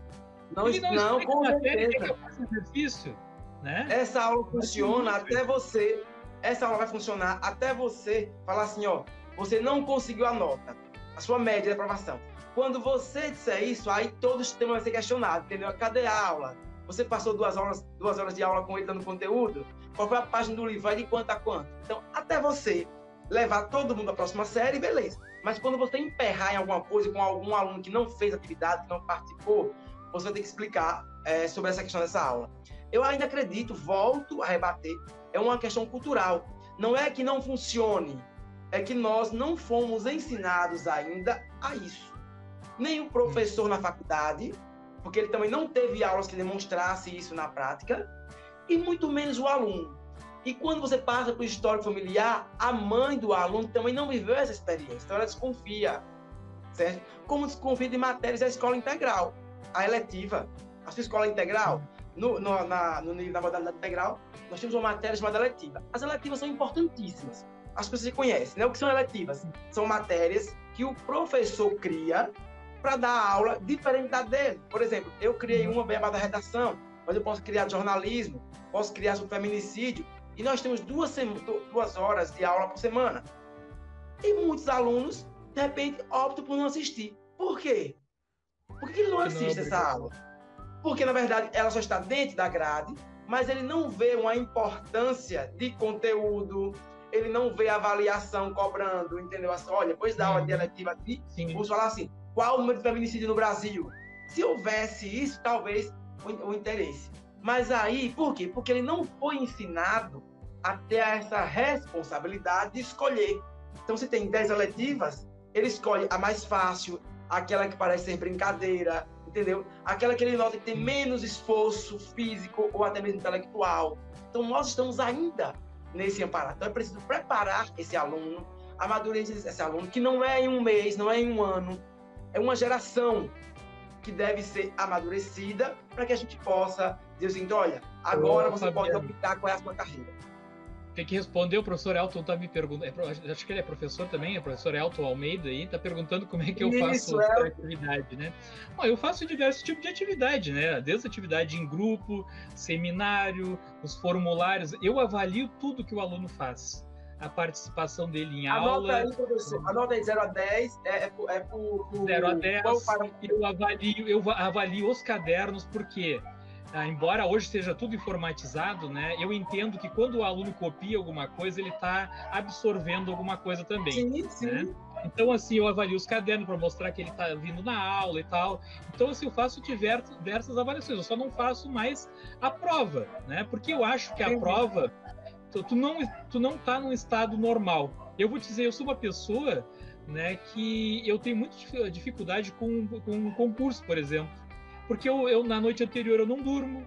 não, Ele não, não, explica com a matéria, que certeza. eu faça exercício, né? Essa aula funciona até você. Essa aula vai funcionar até você falar assim, ó, você não conseguiu a nota, a sua média de aprovação. Quando você disser isso, aí todo o sistema vai ser questionado, entendeu? Cadê a aula? Você passou duas horas, duas horas de aula com ele dando conteúdo? Qual foi a página do livro? Vai de quanto a quanto? Então, até você levar todo mundo à próxima série, beleza. Mas quando você emperrar em alguma coisa com algum aluno que não fez atividade, que não participou, você vai ter que explicar é, sobre essa questão dessa aula. Eu ainda acredito, volto a rebater, é uma questão cultural. Não é que não funcione, é que nós não fomos ensinados ainda a isso. Nem o professor na faculdade, porque ele também não teve aulas que demonstrasse isso na prática, e muito menos o aluno. E quando você passa para o histórico familiar, a mãe do aluno também não viveu essa experiência, então ela desconfia, certo? Como desconfia de matérias da escola integral, a eletiva. A sua escola integral, no, no, na, no nível da modalidade integral, nós temos uma matéria chamada eletiva. As eletivas são importantíssimas. As pessoas conhecem, né? O que são eletivas? São matérias que o professor cria para dar aula diferente da dele. Por exemplo, eu criei uma bem da redação, mas eu posso criar jornalismo, posso criar sobre feminicídio, e nós temos duas, duas horas de aula por semana. E muitos alunos, de repente, optam por não assistir. Por quê? Por que ele não assiste essa aula? Porque, na verdade, ela só está dentro da grade, mas ele não vê uma importância de conteúdo, ele não vê avaliação cobrando, entendeu? Assim, olha, depois da aula de eletiva aqui, vamos falar assim, qual o número de feminicídio no Brasil? Se houvesse isso, talvez o, o interesse. Mas aí, por quê? Porque ele não foi ensinado a ter essa responsabilidade de escolher. Então, se tem 10 eletivas, ele escolhe a mais fácil, aquela que parece ser brincadeira, entendeu? Aquela que ele nota que tem menos esforço físico ou até mesmo intelectual. Então, nós estamos ainda nesse amparo. Então, é preciso preparar esse aluno, amadurecer esse aluno, que não é em um mês, não é em um ano, é uma geração que deve ser amadurecida para que a gente possa dizer assim, olha, agora você pode optar qual é a sua carreira. Tem que responder, o professor Elton tá me perguntando, é, acho que ele é professor também, é professor Elton Almeida aí, tá perguntando como é que eu faço é. atividade, né? Bom, eu faço diversos tipos de atividade, né? Desde atividade em grupo, seminário, os formulários, eu avalio tudo que o aluno faz a participação dele em Anota aula. Aí, professor. Anota aí 0 a 10, é, é, é por, por 0 a 10. Eu avalio, eu avalio os cadernos, porque ah, embora hoje seja tudo informatizado, né, eu entendo que quando o aluno copia alguma coisa, ele está absorvendo alguma coisa também. Sim, sim. Né? Então, assim, eu avalio os cadernos para mostrar que ele está vindo na aula e tal. Então, assim, eu faço diversas, diversas avaliações. Eu só não faço mais a prova, né? Porque eu acho que a prova, tu, tu não tu não está num estado normal. Eu vou te dizer, eu sou uma pessoa, né, que eu tenho muita dificuldade com, com um concurso, por exemplo porque eu, eu, na noite anterior eu não durmo,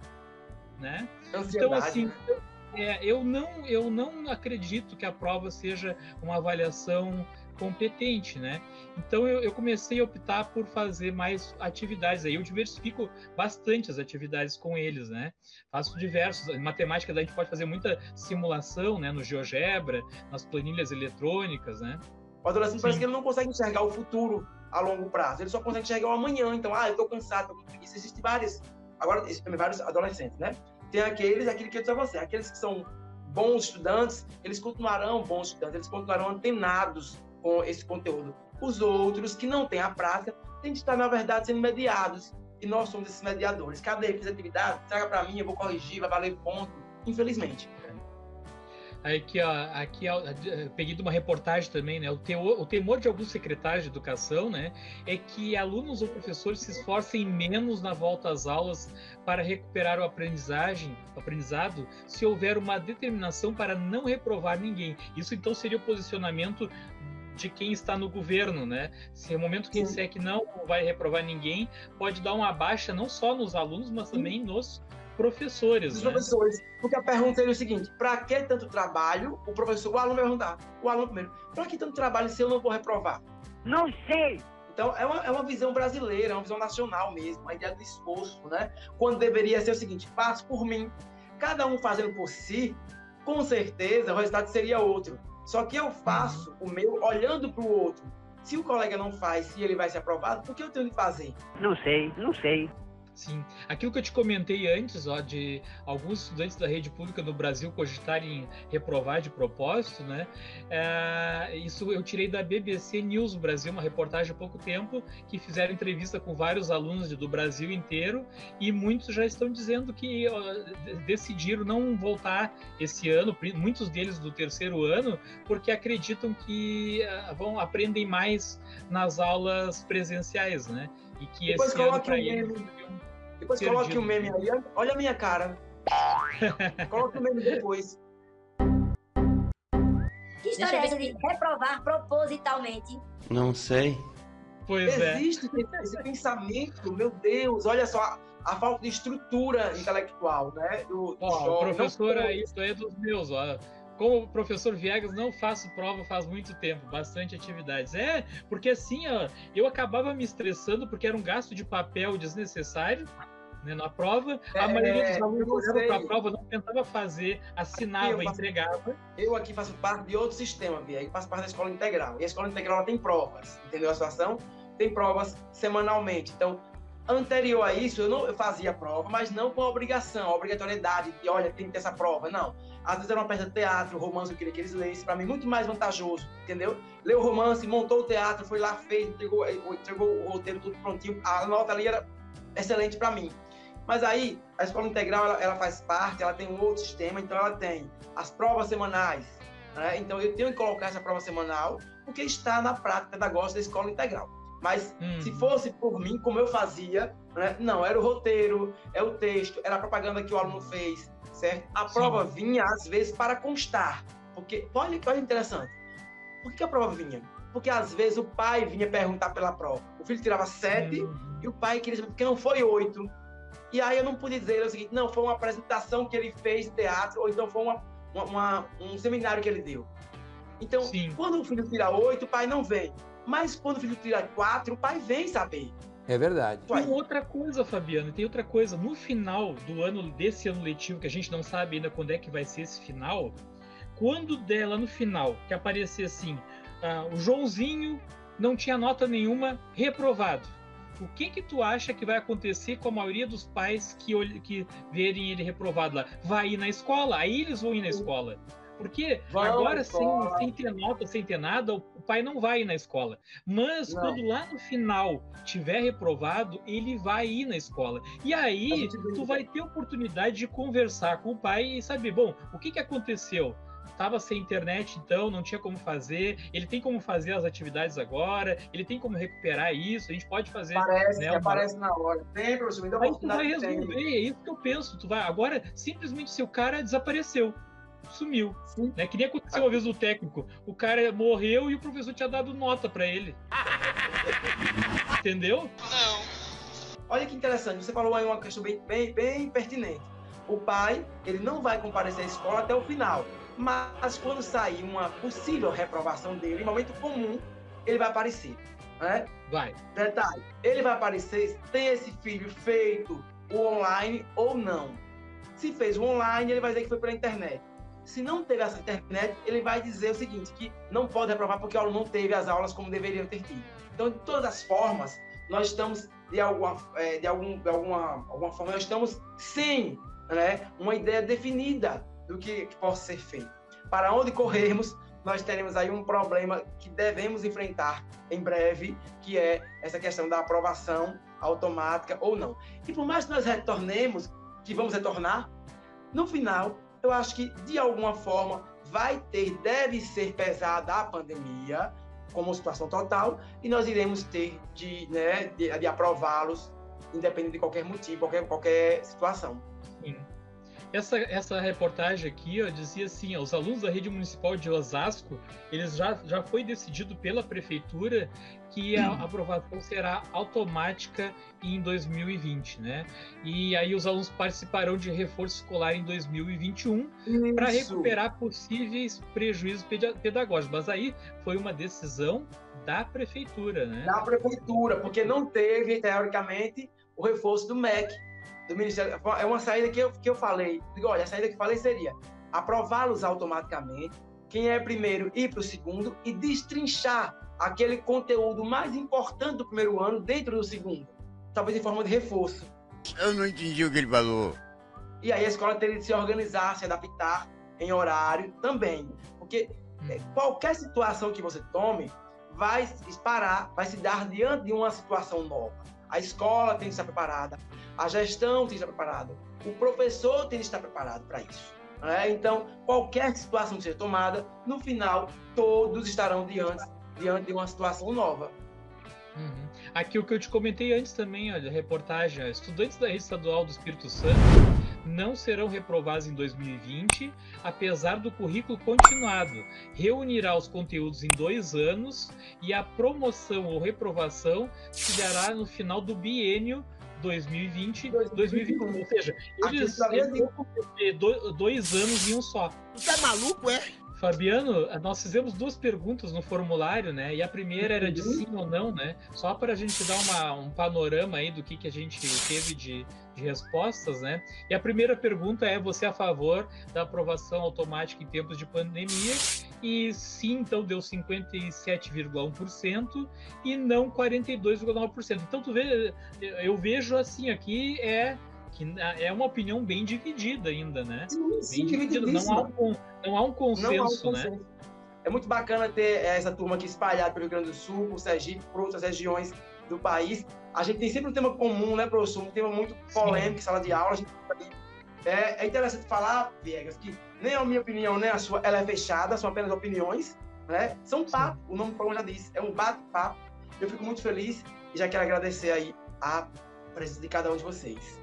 né? Ansiedade. Então assim, eu, é, eu não eu não acredito que a prova seja uma avaliação competente, né? Então eu, eu, comecei a optar por fazer mais atividades aí. Eu diversifico bastante as atividades com eles, né? Faço diversos. Em matemática a gente pode fazer muita simulação, né? No GeoGebra, nas planilhas eletrônicas, né? O adolescente parece que ele não consegue enxergar o futuro a longo prazo. Ele só consegue enxergar o amanhã. Então, ah, eu estou cansado, tô com preguiça. Existem vários, agora existem vários adolescentes, né? Tem aqueles, aquele que eu disse a você, aqueles que são bons estudantes, eles continuarão bons estudantes, eles continuarão antenados com esse conteúdo. Os outros que não têm a prática têm de estar, na verdade, sendo mediados. E nós somos esses mediadores. Cadê? Fiz atividade? Traga para mim, eu vou corrigir, vai valer ponto. Infelizmente. Aqui, ó, aqui ó, peguei de uma reportagem também, né? O, teor, o temor de alguns secretários de educação, né, é que alunos ou professores se esforcem menos na volta às aulas para recuperar o aprendizagem, o aprendizado, se houver uma determinação para não reprovar ninguém. Isso então seria o posicionamento de quem está no governo, né? Se no momento que disser que não vai reprovar ninguém, pode dar uma baixa não só nos alunos, mas também nos professores. Os né? professores. Porque a pergunta seria o seguinte: para que tanto trabalho? O professor, o aluno vai perguntar. O aluno primeiro: para que tanto trabalho se eu não vou reprovar? Não sei. Então, é uma, é uma visão brasileira, é uma visão nacional mesmo, a ideia do esforço, né? Quando deveria ser o seguinte: faço por mim. Cada um fazendo por si, com certeza o resultado seria outro. Só que eu faço o meu olhando para o outro. Se o colega não faz, se ele vai ser aprovado, por que eu tenho que fazer? Não sei, não sei. Sim. Aquilo que eu te comentei antes, ó, de alguns estudantes da rede pública no Brasil cogitarem reprovar de propósito, né? É, isso eu tirei da BBC News Brasil, uma reportagem há pouco tempo, que fizeram entrevista com vários alunos do Brasil inteiro e muitos já estão dizendo que ó, decidiram não voltar esse ano, muitos deles do terceiro ano, porque acreditam que uh, vão aprendem mais nas aulas presenciais, né? E que Depois esse ano para eles depois Perdido. coloque o um meme aí. Olha a minha cara. coloque o um meme depois. Que história é essa de reprovar propositalmente? Não sei. Pois é. Existe é. esse pensamento, meu Deus, olha só a falta de estrutura intelectual, né? Do, do ó, professor, isso é dos meus, ó. Como professor Viegas, não faço prova faz muito tempo, bastante atividades. É, porque assim, ó, eu acabava me estressando porque era um gasto de papel desnecessário né, na prova. É, a maioria dos alunos olhava para a prova, não tentava fazer, assinava, faço, entregava. Eu aqui faço parte de outro sistema, Bia, eu faço parte da escola integral. E a escola integral tem provas, entendeu a situação? Tem provas semanalmente. Então, Anterior a isso, eu não eu fazia prova, mas não com a obrigação, a obrigatoriedade de, olha, tem que ter essa prova. Não. Às vezes era uma peça de teatro, romance, eu queria que eles lessem. Para mim, muito mais vantajoso, entendeu? Leu o romance, montou o teatro, foi lá, fez, entregou, entregou o roteiro tudo prontinho. A nota ali era excelente para mim. Mas aí, a escola integral, ela, ela, faz parte, ela tem um outro sistema, então ela tem as provas semanais. Né? Então, eu tenho que colocar essa prova semanal, porque está na prática pedagógica da escola integral. Mas hum. se fosse por mim, como eu fazia, né? não, era o roteiro, é o texto, era a propaganda que o aluno fez, certo? A prova Sim. vinha, às vezes, para constar. Porque, olha que interessante. Por que a prova vinha? Porque, às vezes, o pai vinha perguntar pela prova. O filho tirava sete e o pai queria saber por que não foi oito. E aí eu não pude dizer o seguinte, não, foi uma apresentação que ele fez de teatro, ou então foi uma, uma, uma um seminário que ele deu. Então, Sim. quando o filho tira oito, o pai não vem. Mas quando o filho tira quatro, o pai vem saber. É verdade. Tem outra coisa, Fabiano, tem outra coisa. No final do ano, desse ano letivo, que a gente não sabe ainda quando é que vai ser esse final, quando dela no final, que aparecer assim, uh, o Joãozinho não tinha nota nenhuma, reprovado. O que que tu acha que vai acontecer com a maioria dos pais que, que verem ele reprovado lá? Vai ir na escola? Aí eles vão ir na escola. Porque Vamos agora, sem, sem ter nota, sem ter nada, o pai não vai ir na escola. Mas não. quando lá no final tiver reprovado, ele vai ir na escola. E aí, tu vai ter oportunidade de conversar com o pai e saber, bom, o que, que aconteceu? Tava sem internet, então não tinha como fazer. Ele tem como fazer as atividades agora. Ele tem como recuperar isso. A gente pode fazer. Parece, né, uma... aparece na hora. Tem, professor, me dá Aí tu vai resolver. É isso que eu penso. Tu vai agora simplesmente se o cara desapareceu sumiu. Né? Que nem aconteceu uma vez o técnico. O cara morreu e o professor tinha dado nota para ele. Entendeu? Não. Olha que interessante, você falou aí uma questão bem, bem, bem pertinente. O pai, ele não vai comparecer à escola até o final. Mas quando sair uma possível reprovação dele, em momento comum, ele vai aparecer. Né? Vai. Detalhe, ele vai aparecer, tem esse filho feito o online ou não. Se fez o online, ele vai dizer que foi pela internet. Se não teve essa internet, ele vai dizer o seguinte, que não pode reprovar porque o aluno não teve as aulas como deveria ter tido. Então, de todas as formas, nós estamos, de alguma, é, de algum, de alguma, alguma forma, nós estamos sem né, uma ideia definida do que, que possa ser feito. Para onde corrermos, nós teremos aí um problema que devemos enfrentar em breve, que é essa questão da aprovação automática ou não. E por mais que nós retornemos, que vamos retornar, no final eu acho que de alguma forma vai ter, deve ser pesada a pandemia como situação total e nós iremos ter de, né, de, de aprová-los independente de qualquer motivo, qualquer, qualquer situação. Sim. Essa, essa reportagem aqui ó, dizia assim: ó, os alunos da rede municipal de Osasco, eles já, já foi decidido pela prefeitura que a aprovação será automática em 2020, né? E aí os alunos participarão de reforço escolar em 2021 para recuperar possíveis prejuízos pedagógicos. Mas aí foi uma decisão da prefeitura, né? Da prefeitura, porque não teve, teoricamente, o reforço do MEC do Ministério. É uma saída que eu, que eu falei. Digo, olha, a saída que eu falei seria aprová-los automaticamente, quem é primeiro ir para o segundo e destrinchar aquele conteúdo mais importante do primeiro ano dentro do segundo, talvez em forma de reforço. Eu não entendi o que ele falou. E aí a escola teria de se organizar, se adaptar em horário também, porque é, qualquer situação que você tome vai parar, vai se dar diante de uma situação nova. A escola tem que estar preparada, a gestão tem que estar preparada, o professor tem que estar preparado para isso. Né? Então, qualquer situação que seja tomada, no final, todos estarão diante, diante de uma situação nova. Uhum. Aqui o que eu te comentei antes também, olha, reportagem, estudantes da rede estadual do Espírito Santo não serão reprovados em 2020, apesar do currículo continuado. Reunirá os conteúdos em dois anos e a promoção ou reprovação se dará no final do biênio 2020 2021. Ou seja, eles, eles vão dois anos em um só. Você é maluco, é? Fabiano, nós fizemos duas perguntas no formulário, né? E a primeira era de sim ou não, né? Só para a gente dar uma, um panorama aí do que, que a gente teve de, de respostas, né? E a primeira pergunta é: você é a favor da aprovação automática em tempos de pandemia? E sim, então deu 57,1% e não 42,9%. Então tu vê, eu vejo assim aqui é que é uma opinião bem dividida ainda, né? Sim, sim, bem dividida. Não há um, não há um consenso, há um né? consenso. É muito bacana ter essa turma aqui espalhada pelo Rio Grande do Sul, por Sergipe, por outras regiões do país. A gente tem sempre um tema comum, né, professor? Um tema muito polêmico em sala de aula. Gente é, é interessante falar, Viegas, que nem a minha opinião, nem a sua, ela é fechada, são apenas opiniões, né? São papo, o nome do programa já diz, é um bate-papo. Eu fico muito feliz e já quero agradecer aí a presença de cada um de vocês.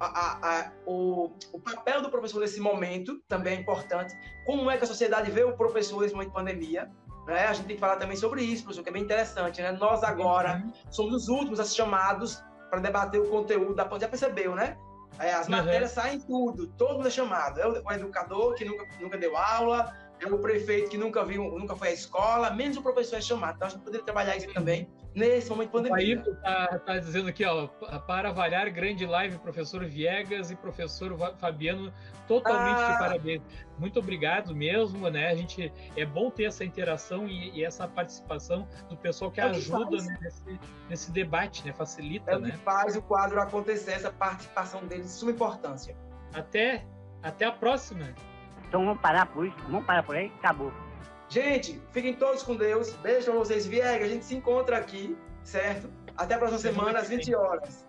A, a, o, o, papel do professor nesse momento também é importante. Como é que a sociedade vê o professor nesse momento de pandemia? Né? A gente tem que falar também sobre isso, professor, que é bem interessante. Né? Nós agora uhum. somos os últimos a ser chamados para debater o conteúdo da pandemia. Já percebeu, né? É, as matérias uhum. saem tudo, todo mundo é chamado. É o, o educador que nunca, nunca deu aula, é o prefeito que nunca viu, nunca foi à escola, menos o professor é chamado. Então a gente poderia trabalhar isso também nesse momento de pandemia. O tá, tá dizendo aqui, ó, para avaliar grande live, professor Viegas e professor Fabiano, totalmente ah. de parabéns. Muito obrigado mesmo, né? A gente é bom ter essa interação e, e essa participação do pessoal que é ajuda que né, nesse, nesse, debate, né? Facilita, é né? que faz o quadro acontecer, essa participação deles de suma importância. Até, até a próxima. Então vamos parar por isso, vamos parar por aí, acabou. Gente, fiquem todos com Deus. Beijo pra vocês, Viegas. A gente se encontra aqui, certo? Até a próxima semana, às 20 horas.